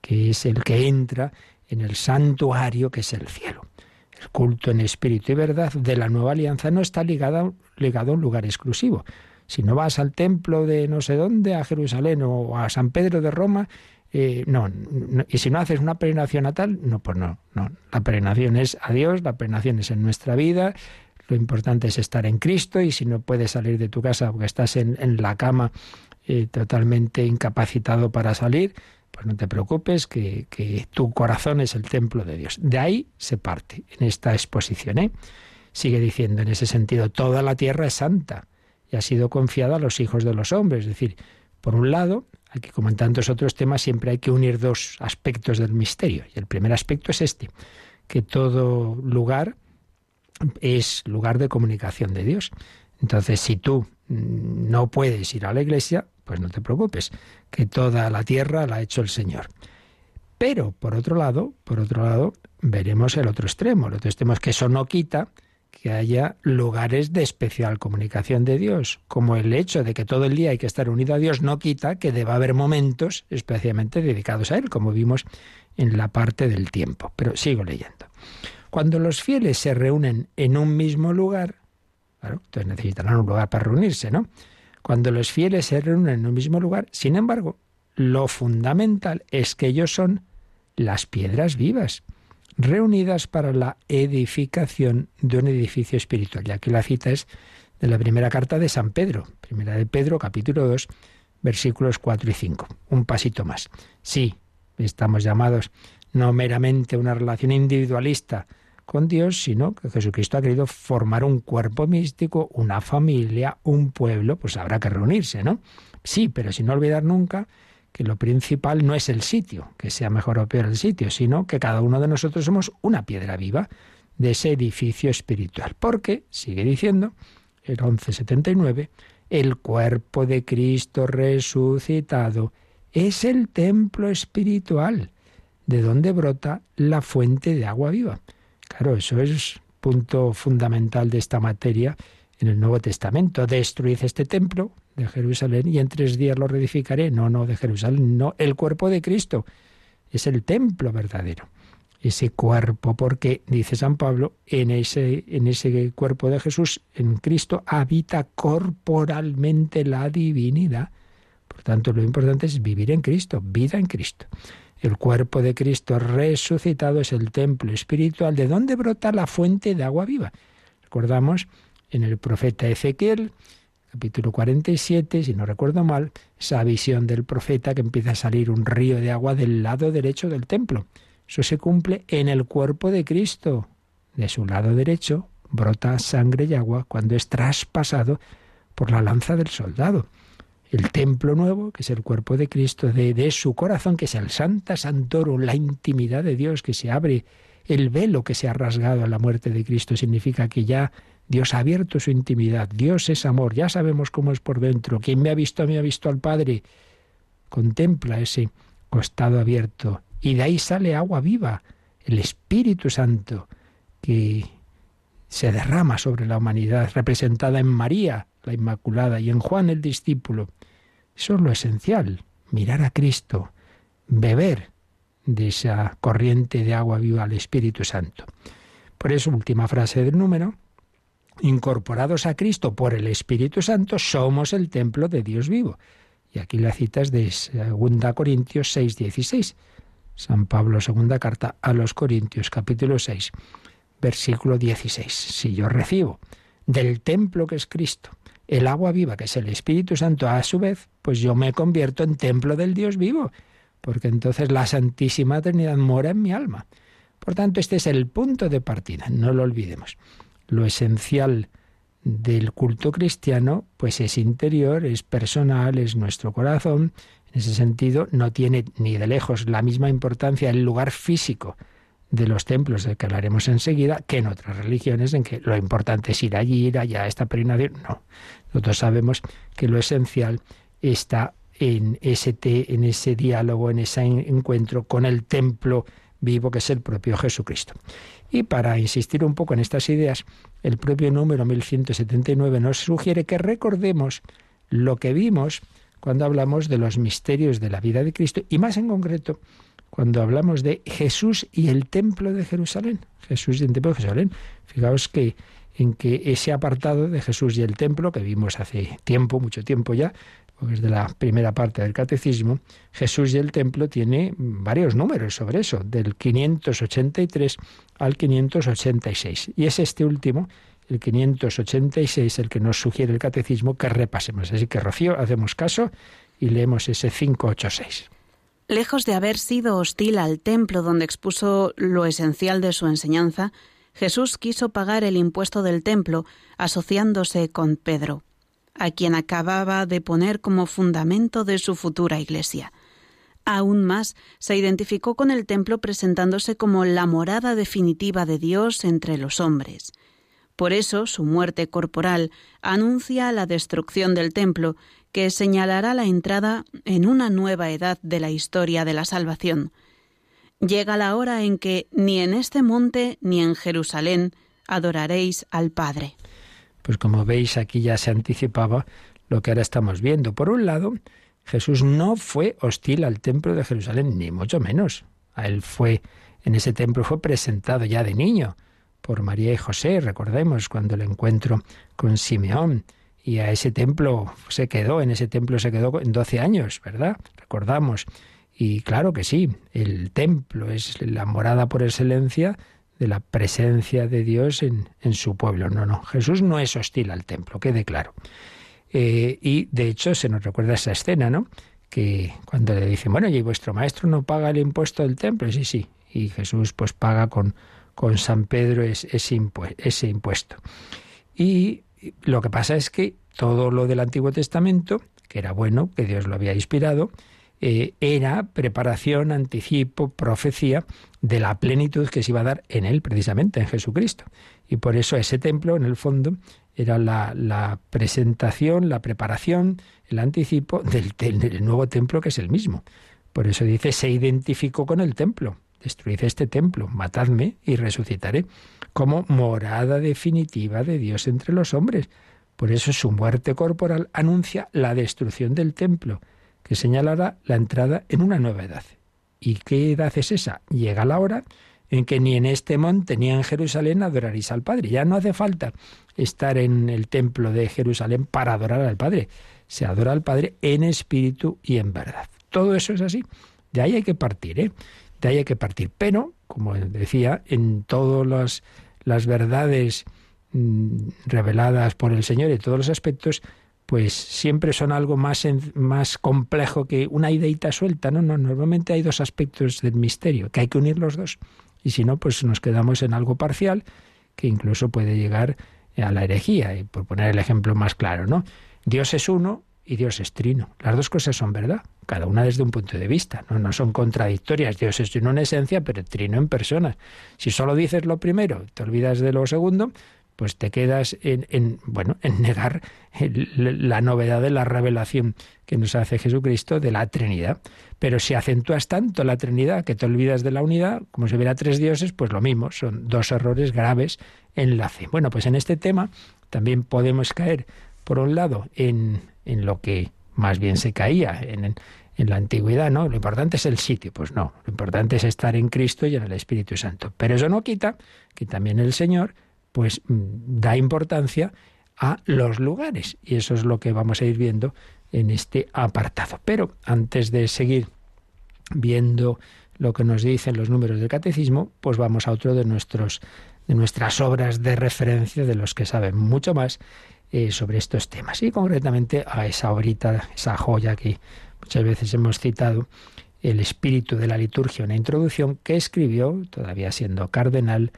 que es el que entra en el santuario que es el cielo. El culto en espíritu y verdad de la nueva alianza no está ligado, ligado a un lugar exclusivo. Si no vas al templo de no sé dónde, a Jerusalén o a San Pedro de Roma, eh, no, y si no haces una peregrinación a tal, no, pues no, no. La peregrinación es a Dios, la peregrinación es en nuestra vida, lo importante es estar en Cristo y si no puedes salir de tu casa porque estás en, la cama eh, totalmente incapacitado para salir, pues no te preocupes, que, tu corazón es el templo de Dios. De ahí se parte en esta exposición. ¿eh? Sigue diciendo en ese sentido, toda la tierra es santa y ha sido confiada a los hijos de los hombres. Es decir, por un lado, aquí como en tantos otros temas, siempre hay que unir dos aspectos del misterio. Y el primer aspecto es este, que todo lugar es lugar de comunicación de Dios. Entonces, si tú mm, no puedes ir a la iglesia, pues no te preocupes, que toda la tierra la ha hecho el Señor. Pero, por otro lado, por otro lado, veremos el otro extremo. El otro extremo es que eso no quita que haya lugares de especial comunicación de Dios, como el hecho de que todo el día hay que estar unido a Dios no quita que deba haber momentos especialmente dedicados a Él, como vimos en la parte del tiempo. Pero sigo leyendo. Cuando los fieles se reúnen en un mismo lugar, claro, entonces necesitarán un lugar para reunirse, ¿no? Cuando los fieles se reúnen en un mismo lugar. Sin embargo, lo fundamental es que ellos son las piedras vivas, reunidas para la edificación de un edificio espiritual. Y aquí la cita es de la primera carta de San Pedro, primera de Pedro, capítulo 2, versículos 4 y 5. Un pasito más. Sí, estamos llamados no meramente a una relación individualista con Dios, sino que Jesucristo ha querido formar un cuerpo místico, una familia, un pueblo, pues habrá que reunirse, ¿no? Sí, pero sin olvidar nunca que lo principal no es el sitio, que sea mejor o peor el sitio, sino que cada uno de nosotros somos una piedra viva de ese edificio espiritual. Porque, sigue diciendo, el 1179, el cuerpo de Cristo resucitado es el templo espiritual, de donde brota la fuente de agua viva. Claro, eso es punto fundamental de esta materia en el Nuevo Testamento. Destruid este templo de Jerusalén y en tres días lo reedificaré. No, no, de Jerusalén, no, el cuerpo de Cristo. Es el templo verdadero. Ese cuerpo, porque, dice San Pablo, en ese, en ese cuerpo de Jesús, en Cristo, habita corporalmente la divinidad. Por tanto, lo importante es vivir en Cristo, vida en Cristo. El cuerpo de Cristo resucitado es el templo espiritual de donde brota la fuente de agua viva. Recordamos en el profeta Ezequiel, capítulo 47, si no recuerdo mal, esa visión del profeta que empieza a salir un río de agua del lado derecho del templo. Eso se cumple en el cuerpo de Cristo. De su lado derecho brota sangre y agua cuando es traspasado por la lanza del soldado. El templo nuevo, que es el cuerpo de Cristo, de, su corazón, que es el Santa Santorum, la intimidad de Dios que se abre, el velo que se ha rasgado a la muerte de Cristo, significa que ya Dios ha abierto su intimidad, Dios es amor, ya sabemos cómo es por dentro. Quien me ha visto a mí ha visto al Padre. Contempla ese costado abierto y de ahí sale agua viva, el Espíritu Santo, que se derrama sobre la humanidad, representada en María, la Inmaculada, y en Juan el discípulo. Eso es lo esencial, mirar a Cristo, beber de esa corriente de agua viva al Espíritu Santo. Por eso, última frase del número, incorporados a Cristo por el Espíritu Santo, somos el templo de Dios vivo. Y aquí la cita es de 2 Corintios 6, 16. San Pablo, segunda carta a los Corintios, capítulo 6, versículo 16. Si yo recibo del templo que es Cristo, el agua viva que es el Espíritu Santo, a su vez, pues yo me convierto en templo del Dios vivo, porque entonces la Santísima Trinidad mora en mi alma. Por tanto, este es el punto de partida, no lo olvidemos. Lo esencial del culto cristiano, pues es interior, es personal, es nuestro corazón, en ese sentido, no tiene ni de lejos la misma importancia el lugar físico de los templos, del que hablaremos enseguida, que en otras religiones, en que lo importante es ir allí, ir allá, esta peregrinación. No. Nosotros sabemos que lo esencial está en ese, en ese diálogo, en ese encuentro con el templo vivo que es el propio Jesucristo. Y para insistir un poco en estas ideas, el propio número 1179 nos sugiere que recordemos lo que vimos cuando hablamos de los misterios de la vida de Cristo y más en concreto cuando hablamos de Jesús y el templo de Jerusalén. Jesús y el templo de Jerusalén. Fijaos que en que ese apartado de Jesús y el templo que vimos hace tiempo, mucho tiempo ya, porque es de la primera parte del catecismo, Jesús y el templo tiene varios números sobre eso, del 583 al 586. Y es este último el 586, el que nos sugiere el catecismo que repasemos. Así que, Rocío, hacemos caso y leemos ese 586. Lejos de haber sido hostil al templo donde expuso lo esencial de su enseñanza, Jesús quiso pagar el impuesto del templo asociándose con Pedro, a quien acababa de poner como fundamento de su futura iglesia. Aún más, se identificó con el templo presentándose como la morada definitiva de Dios entre los hombres. Por eso su muerte corporal anuncia la destrucción del templo, que señalará la entrada en una nueva edad de la historia de la salvación. Llega la hora en que ni en este monte ni en Jerusalén adoraréis al Padre. Pues como veis aquí ya se anticipaba lo que ahora estamos viendo. Por un lado, Jesús no fue hostil al templo de Jerusalén, ni mucho menos. A él fue, en ese templo fue presentado ya de niño por María y José, recordemos cuando el encuentro con Simeón. Y a ese templo se quedó, en ese templo se quedó en 12 años, ¿verdad? Recordamos. Y claro que sí, el templo es la morada por excelencia de la presencia de Dios en, en su pueblo. No, no, Jesús no es hostil al templo, quede claro. Eh, y de hecho se nos recuerda esa escena, ¿no? Que cuando le dicen, bueno, y vuestro maestro no paga el impuesto del templo, sí, sí. Y Jesús pues paga con, con San Pedro ese, ese impuesto. Y lo que pasa es que todo lo del Antiguo Testamento, que era bueno, que Dios lo había inspirado, eh, era preparación, anticipo, profecía de la plenitud que se iba a dar en él, precisamente, en Jesucristo. Y por eso ese templo, en el fondo, era la, presentación, la preparación, el anticipo del, del nuevo templo que es el mismo. Por eso dice, se identificó con el templo destruid este templo, matadme y resucitaré, como morada definitiva de Dios entre los hombres. Por eso su muerte corporal anuncia la destrucción del templo, que señalará la entrada en una nueva edad. ¿Y qué edad es esa? Llega la hora en que ni en este monte ni en Jerusalén adoraréis al Padre. Ya no hace falta estar en el templo de Jerusalén para adorar al Padre. Se adora al Padre en espíritu y en verdad. Todo eso es así. De ahí hay que partir, ¿eh? De ahí hay que partir. Pero, como decía, en todas las, verdades mm, reveladas por el Señor en todos los aspectos, pues siempre son algo más, más complejo que una ideita suelta. No, no, normalmente hay dos aspectos del misterio, que hay que unir los dos. Y si no, pues nos quedamos en algo parcial, que incluso puede llegar a la herejía. Y por poner el ejemplo más claro, ¿no? Dios es uno y Dios es trino. Las dos cosas son verdad, cada una desde un punto de vista, no, no son contradictorias. Dios es uno en esencia, pero trino en personas. Si solo dices lo primero, te olvidas de lo segundo, pues te quedas en, bueno, en negar la novedad de la revelación que nos hace Jesucristo de la Trinidad. Pero si acentúas tanto la Trinidad que te olvidas de la unidad, como si hubiera tres dioses, pues lo mismo, son dos errores graves en la fe. Bueno, pues en este tema también podemos caer, por un lado, en, en lo que más bien se caía en, en la antigüedad, ¿no? Lo importante es el sitio, pues no, lo importante es estar en Cristo y en el Espíritu Santo. Pero eso no quita que también el Señor pues mm, da importancia a los lugares y eso es lo que vamos a ir viendo en este apartado. Pero antes de seguir viendo lo que nos dicen los números del catecismo, pues vamos a otro de nuestros de nuestras obras de referencia de los que saben mucho más eh, sobre estos temas y concretamente a esa obrita, esa joya que muchas veces hemos citado, el espíritu de la liturgia, una introducción que escribió, todavía siendo cardenal,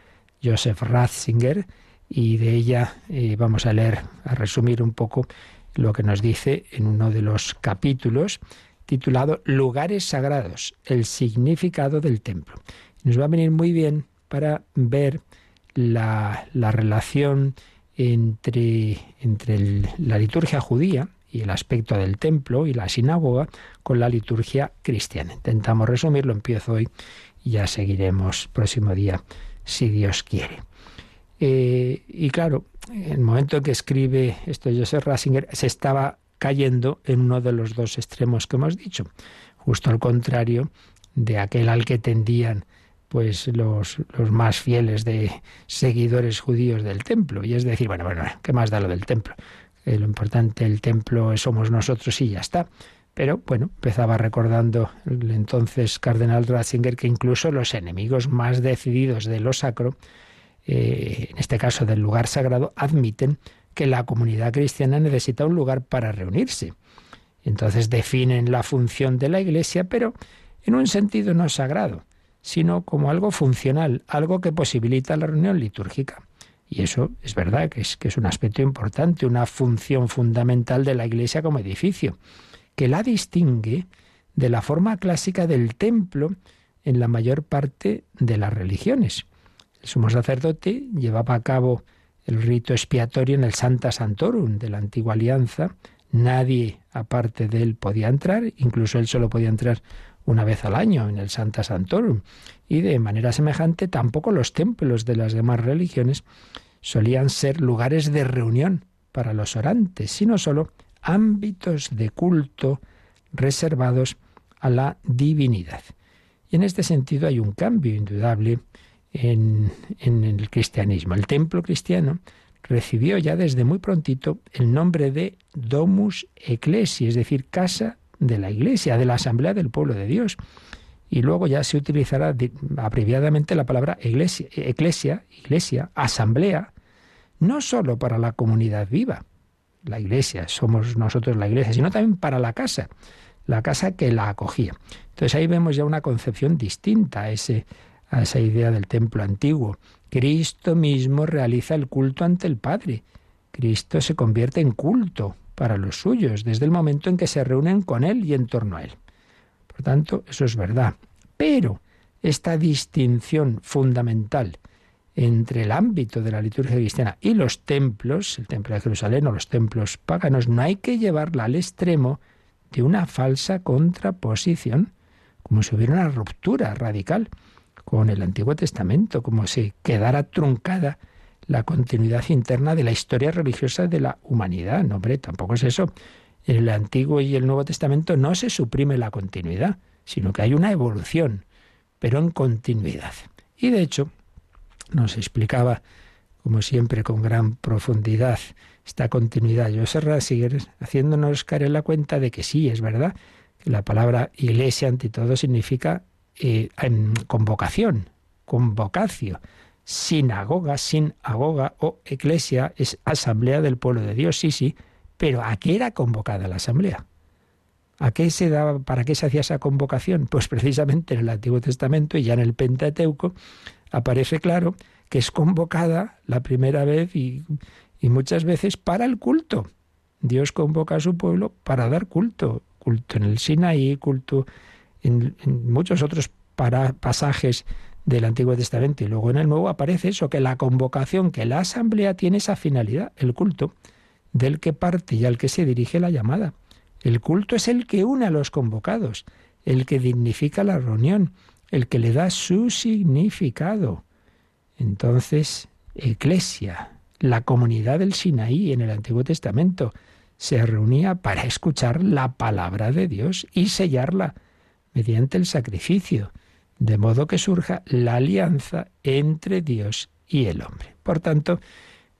Joseph Ratzinger, y de ella eh, vamos a leer, a resumir un poco lo que nos dice en uno de los capítulos titulado Lugares Sagrados, el significado del templo. Nos va a venir muy bien para ver la, relación entre, entre la liturgia judía y el aspecto del templo y la sinagoga con la liturgia cristiana. Intentamos resumirlo, empiezo hoy y ya seguiremos próximo día si Dios quiere. Eh, y claro, en el momento que escribe esto Joseph Ratzinger, se estaba cayendo en uno de los dos extremos que hemos dicho, justo al contrario de aquel al que tendían pues los, los más fieles de seguidores judíos del templo. Y es decir, bueno, bueno, ¿qué más da lo del templo? Eh, lo importante el templo somos nosotros y ya está. Pero bueno, empezaba recordando el entonces cardenal Ratzinger que incluso los enemigos más decididos de lo sacro, eh, en este caso del lugar sagrado, admiten que la comunidad cristiana necesita un lugar para reunirse. Entonces definen la función de la Iglesia, pero en un sentido no sagrado, sino como algo funcional, algo que posibilita la reunión litúrgica. Y eso es verdad que es, que es un aspecto importante, una función fundamental de la Iglesia como edificio que la distingue de la forma clásica del templo en la mayor parte de las religiones. El sumo sacerdote llevaba a cabo el rito expiatorio en el Santa Santorum de la antigua alianza. Nadie aparte de él podía entrar, incluso él solo podía entrar una vez al año en el Santa Santorum. Y de manera semejante tampoco los templos de las demás religiones solían ser lugares de reunión para los orantes, sino solo ámbitos de culto reservados a la divinidad. Y en este sentido hay un cambio indudable en, el cristianismo. El templo cristiano recibió ya desde muy prontito el nombre de Domus Ecclesi, es decir, casa de la iglesia, de la asamblea del pueblo de Dios. Y luego ya se utilizará abreviadamente la palabra iglesia, iglesia, asamblea, no sólo para la comunidad viva, la iglesia, somos nosotros la iglesia, sino también para la casa, la casa que la acogía. Entonces ahí vemos ya una concepción distinta a, ese, a esa idea del templo antiguo. Cristo mismo realiza el culto ante el Padre. Cristo se convierte en culto para los suyos desde el momento en que se reúnen con Él y en torno a Él. Por tanto, eso es verdad. Pero esta distinción fundamental entre el ámbito de la liturgia cristiana y los templos, el templo de Jerusalén o los templos paganos, no hay que llevarla al extremo de una falsa contraposición, como si hubiera una ruptura radical. con el Antiguo Testamento, como si quedara truncada la continuidad interna de la historia religiosa de la humanidad. No, hombre, tampoco es eso. En el Antiguo y el Nuevo Testamento no se suprime la continuidad, sino que hay una evolución, pero en continuidad. Y de hecho, nos explicaba, como siempre, con gran profundidad, esta continuidad. Yo Serra sigue haciéndonos caer en la cuenta de que sí, es verdad, que la palabra iglesia ante todo significa eh, convocación, convocacio sinagoga, sinagoga o iglesia es asamblea del pueblo de Dios, sí, sí, pero ¿a qué era convocada la asamblea? ¿A qué se daba, para qué se hacía esa convocación? Pues precisamente en el Antiguo Testamento y ya en el Pentateuco aparece claro que es convocada la primera vez y, muchas veces para el culto. Dios convoca a su pueblo para dar culto, culto en el Sinaí, culto en, muchos otros pasajes del Antiguo Testamento y luego en el Nuevo aparece eso, que la convocación, que la asamblea tiene esa finalidad, el culto, del que parte y al que se dirige la llamada. El culto es el que une a los convocados, el que dignifica la reunión, el que le da su significado. Entonces, Eclesia, la comunidad del Sinaí en el Antiguo Testamento, se reunía para escuchar la palabra de Dios y sellarla mediante el sacrificio de modo que surja la alianza entre Dios y el hombre. Por tanto,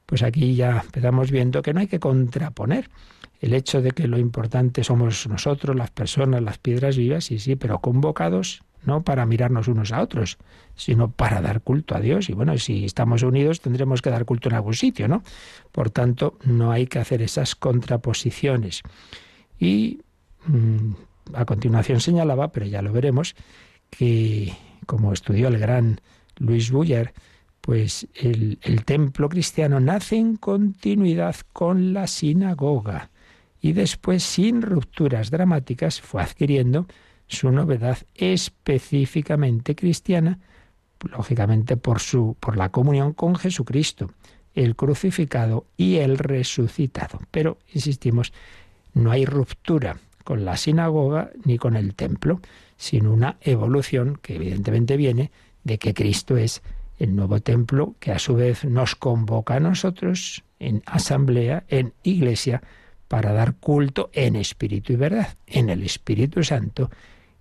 pues aquí ya empezamos viendo que no hay que contraponer el hecho de que lo importante somos nosotros, las personas, las piedras vivas, sí, sí, pero convocados no para mirarnos unos a otros, sino para dar culto a Dios. Y bueno, si estamos unidos tendremos que dar culto en algún sitio, ¿no? Por tanto, no hay que hacer esas contraposiciones. Y mm, a continuación señalaba, pero ya lo veremos, que, como estudió el gran Luis Buller, pues el, el, templo cristiano nace en continuidad con la sinagoga y después, sin rupturas dramáticas, fue adquiriendo su novedad específicamente cristiana, lógicamente por, su, por la comunión con Jesucristo, el crucificado y el resucitado. Pero, insistimos, no hay ruptura con la sinagoga ni con el templo sino una evolución que evidentemente viene de que Cristo es el nuevo templo que a su vez nos convoca a nosotros en asamblea, en iglesia, para dar culto en espíritu y verdad, en el Espíritu Santo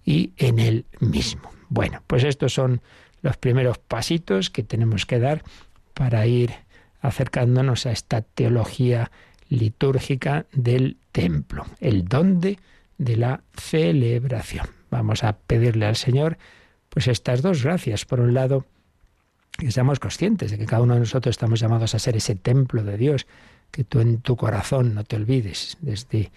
y en él mismo. Bueno, pues estos son los primeros pasitos que tenemos que dar para ir acercándonos a esta teología litúrgica del templo, el dónde de la celebración. Vamos a pedirle al Señor pues estas dos gracias. Por un lado, que seamos conscientes de que cada uno de nosotros estamos llamados a ser ese templo de Dios, que tú en tu corazón no te olvides desde,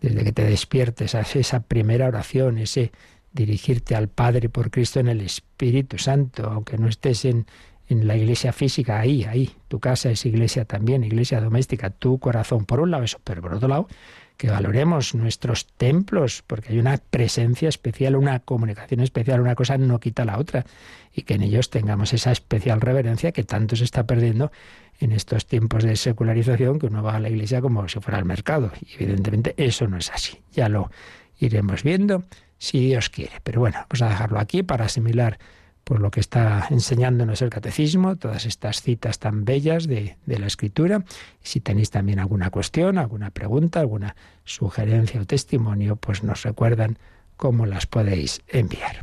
desde que te despiertes a esa primera oración, ese dirigirte al Padre por Cristo en el Espíritu Santo, aunque no estés en, en la iglesia física, ahí, ahí, tu casa es iglesia también, iglesia doméstica, tu corazón, por un lado eso, pero por otro lado, que valoremos nuestros templos, porque hay una presencia especial, una comunicación especial, una cosa no quita la otra, y que en ellos tengamos esa especial reverencia que tanto se está perdiendo en estos tiempos de secularización, que uno va a la iglesia como si fuera al mercado, y evidentemente eso no es así, ya lo iremos viendo si Dios quiere. Pero bueno, vamos a dejarlo aquí para asimilar por lo que está enseñándonos el catecismo, todas estas citas tan bellas de, la escritura. Si tenéis también alguna cuestión, alguna pregunta, alguna sugerencia o testimonio, pues nos recuerdan cómo las podéis enviar.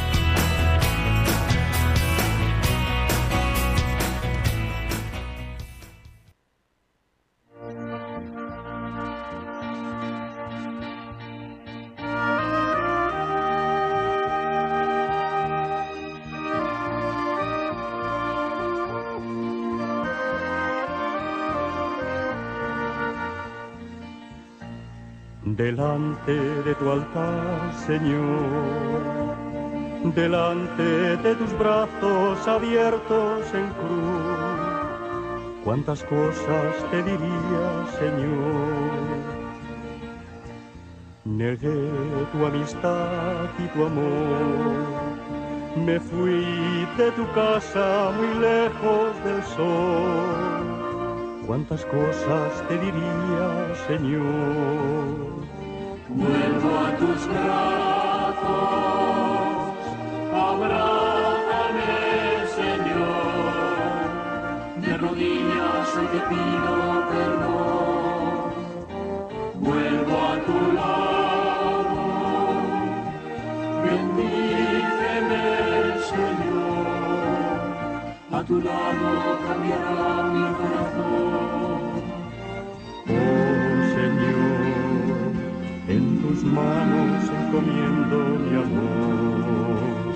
de tu altar, Señor, delante de tus brazos abiertos en cruz. Cuántas cosas te diría, Señor. Negué tu amistad y tu amor. Me fui de tu casa muy lejos del sol. Cuántas cosas te diría, Señor. Vuelvo a tus brazos, abrázame, Señor. De rodillas hoy te pido perdón. Vuelvo a tu lado, bendíceme, Señor. A tu lado cambiará mi corazón. Manos encomiendo mi amor.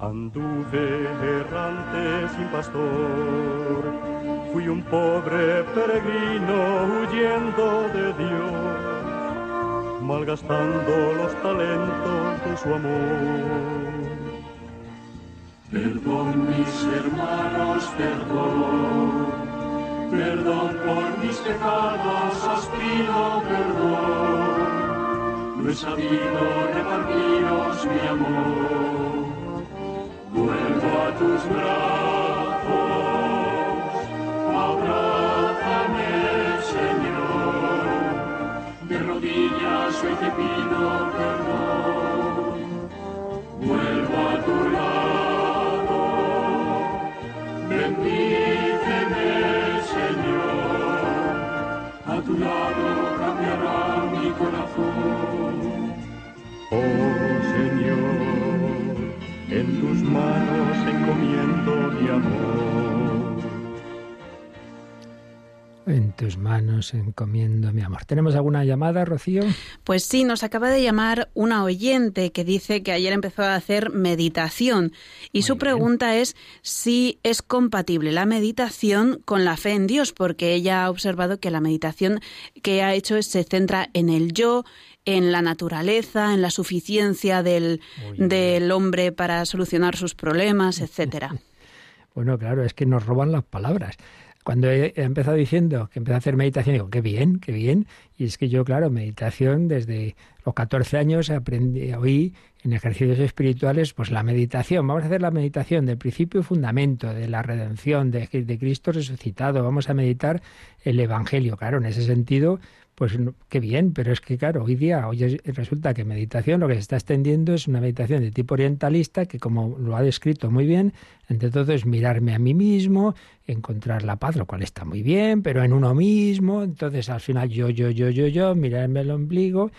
Anduve errante sin pastor, fui un pobre peregrino huyendo de Dios, malgastando los talentos de su amor. Perdón mis hermanos, perdón, perdón por mis pecados, os pido perdón. No he sabido repartiros mi amor. Vuelvo a tus brazos, abrázame, Señor. De rodillas hoy te pido perdón. Vuelvo tu lado cambiará mi corazón. Oh Señor, en tus manos encomiendo mi amor. Tus manos encomiendo mi amor. ¿Tenemos alguna llamada, Rocío? Pues sí, nos acaba de llamar una oyente que dice que ayer empezó a hacer meditación y su pregunta es si es compatible la meditación con la fe en Dios, porque ella ha observado que la meditación que ha hecho se centra en el yo, en la naturaleza, en la suficiencia del, del hombre para solucionar sus problemas, etcétera. Bueno, claro, es que nos roban las palabras. Cuando he empezado diciendo que empecé a hacer meditación, digo, qué bien, qué bien. Y es que yo, claro, meditación desde los 14 años aprendí, oí en ejercicios espirituales, pues la meditación. Vamos a hacer la meditación del principio y fundamento, de la redención, de, de Cristo resucitado. Vamos a meditar el Evangelio. Claro, en ese sentido, pues qué bien, pero es que claro, hoy día hoy es- resulta que meditación lo que se está extendiendo es una meditación de tipo orientalista que como lo ha descrito muy bien, entre todo es mirarme a mí mismo, encontrar la paz, lo cual está muy bien, pero en uno mismo, entonces al final yo, yo, yo, yo, yo, mirarme el ombligo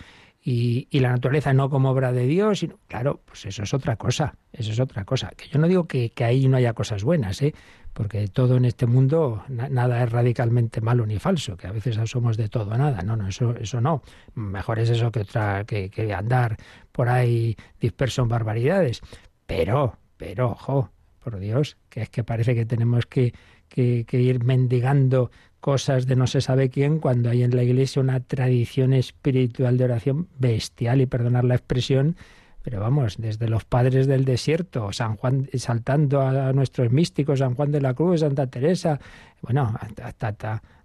y, y la naturaleza no como obra de Dios, sino, claro, pues eso es otra cosa, eso es otra cosa. Que yo no digo que, que ahí no haya cosas buenas, ¿eh? Porque todo en este mundo na- nada es radicalmente malo ni falso, que a veces somos de todo nada, no, no, eso, eso no. Mejor es eso que otra, que, que andar por ahí disperso en barbaridades. Pero, pero, ojo, por Dios, que es que parece que tenemos que, que, que ir mendigando cosas de no se sabe quién cuando hay en la iglesia una tradición espiritual de oración bestial, y perdonar la expresión, pero vamos, desde los padres del desierto, San Juan saltando a nuestros místicos, San Juan de la Cruz, Santa Teresa, bueno, hasta,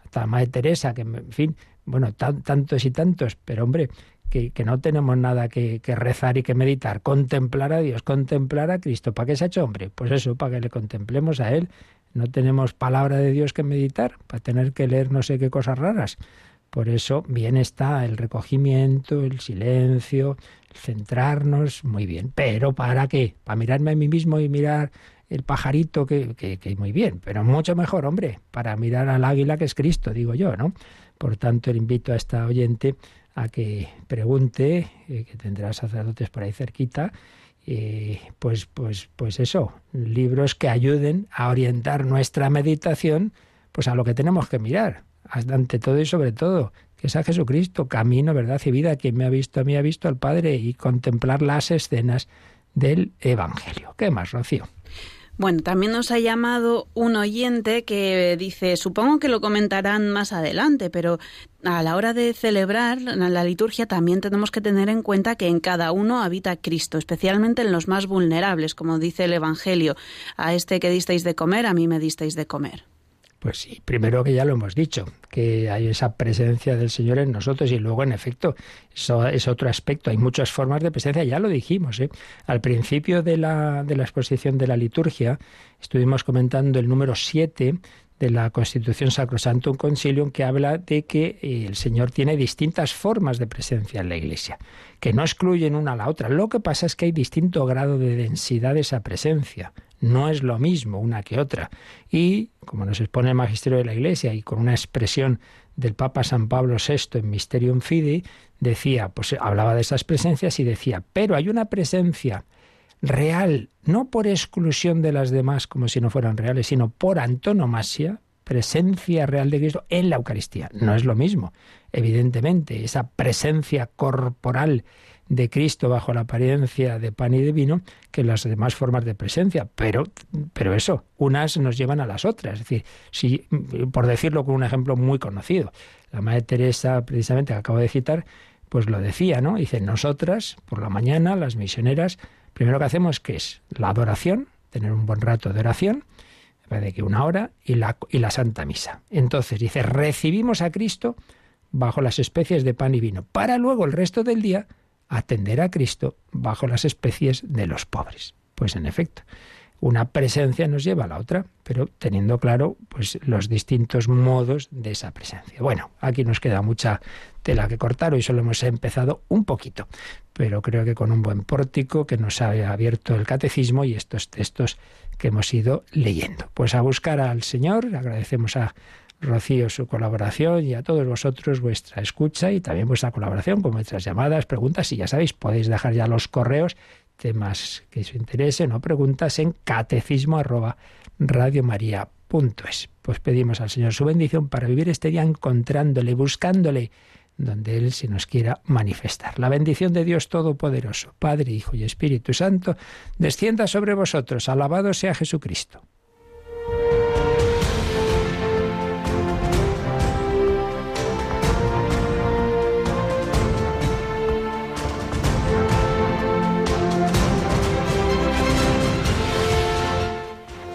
hasta, Madre Teresa, que en fin, bueno, tan- tantos y tantos, pero hombre, que, que no tenemos nada que, que rezar y que meditar, contemplar a Dios, contemplar a Cristo. ¿Para qué se ha hecho hombre? Pues eso, para que le contemplemos a Él. No tenemos palabra de Dios que meditar, para tener que leer no sé qué cosas raras. Por eso bien está el recogimiento, el silencio, el centrarnos, muy bien. Pero ¿para qué? ¿Para mirarme a mí mismo y mirar el pajarito? Que, que, muy bien, pero mucho mejor, hombre, para mirar al águila que es Cristo, digo yo, ¿no? Por tanto, le invito a esta oyente a que pregunte, eh, que tendrá sacerdotes por ahí cerquita, eh, pues, pues, pues eso, libros que ayuden a orientar nuestra meditación pues a lo que tenemos que mirar, ante todo y sobre todo, que es a Jesucristo, camino, verdad y vida, quien me ha visto a mí ha visto al Padre y contemplar las escenas del Evangelio. ¿Qué más, Rocío? Bueno, también nos ha llamado un oyente que dice, supongo que lo comentarán más adelante, pero a la hora de celebrar la liturgia también tenemos que tener en cuenta que en cada uno habita Cristo, especialmente en los más vulnerables, como dice el Evangelio. A este que disteis de comer, a mí me disteis de comer. Pues sí, primero que ya lo hemos dicho, que hay esa presencia del Señor en nosotros y luego, en efecto, eso es otro aspecto. Hay muchas formas de presencia, ya lo dijimos. ¿eh? Al principio de la, de la exposición de la liturgia estuvimos comentando el número 7 de la Constitución Sacrosantum Concilium que habla de que eh, el Señor tiene distintas formas de presencia en la Iglesia, que no excluyen una a la otra. Lo que pasa es que hay distinto grado de densidad de esa presencia. No es lo mismo una que otra. Y, como nos expone el Magisterio de la Iglesia y con una expresión del Papa San Pablo VI en Mysterium Fidei, decía, pues hablaba de esas presencias y decía, pero hay una presencia real, no por exclusión de las demás como si no fueran reales, sino por antonomasia, presencia real de Cristo en la Eucaristía. No es lo mismo, evidentemente, esa presencia corporal de Cristo bajo la apariencia de pan y de vino que las demás formas de presencia, pero, pero eso, unas nos llevan a las otras. Es decir, si, por decirlo con un ejemplo muy conocido, la Madre Teresa, precisamente, que acabo de citar, pues lo decía, ¿no? Dice, nosotras, por la mañana, las misioneras, primero que hacemos que es la adoración, tener un buen rato de oración, de que una hora, y la, y la Santa Misa. Entonces dice, recibimos a Cristo bajo las especies de pan y vino, para luego el resto del día atender a Cristo bajo las especies de los pobres. Pues en efecto, una presencia nos lleva a la otra, pero teniendo claro pues los distintos modos de esa presencia. Bueno, aquí nos queda mucha tela que cortar, hoy solo hemos empezado un poquito, pero creo que con un buen pórtico que nos ha abierto el catecismo y estos textos que hemos ido leyendo. Pues a buscar al Señor, agradecemos a Rocío su colaboración y a todos vosotros vuestra escucha y también vuestra colaboración con vuestras llamadas, preguntas y ya sabéis, podéis dejar ya los correos temas que os interesen o preguntas en catecismo arroba radiomaria.es. Pues pedimos al Señor su bendición para vivir este día encontrándole, buscándole, donde Él se nos quiera manifestar. La bendición de Dios Todopoderoso, Padre, Hijo y Espíritu Santo, descienda sobre vosotros. Alabado sea Jesucristo.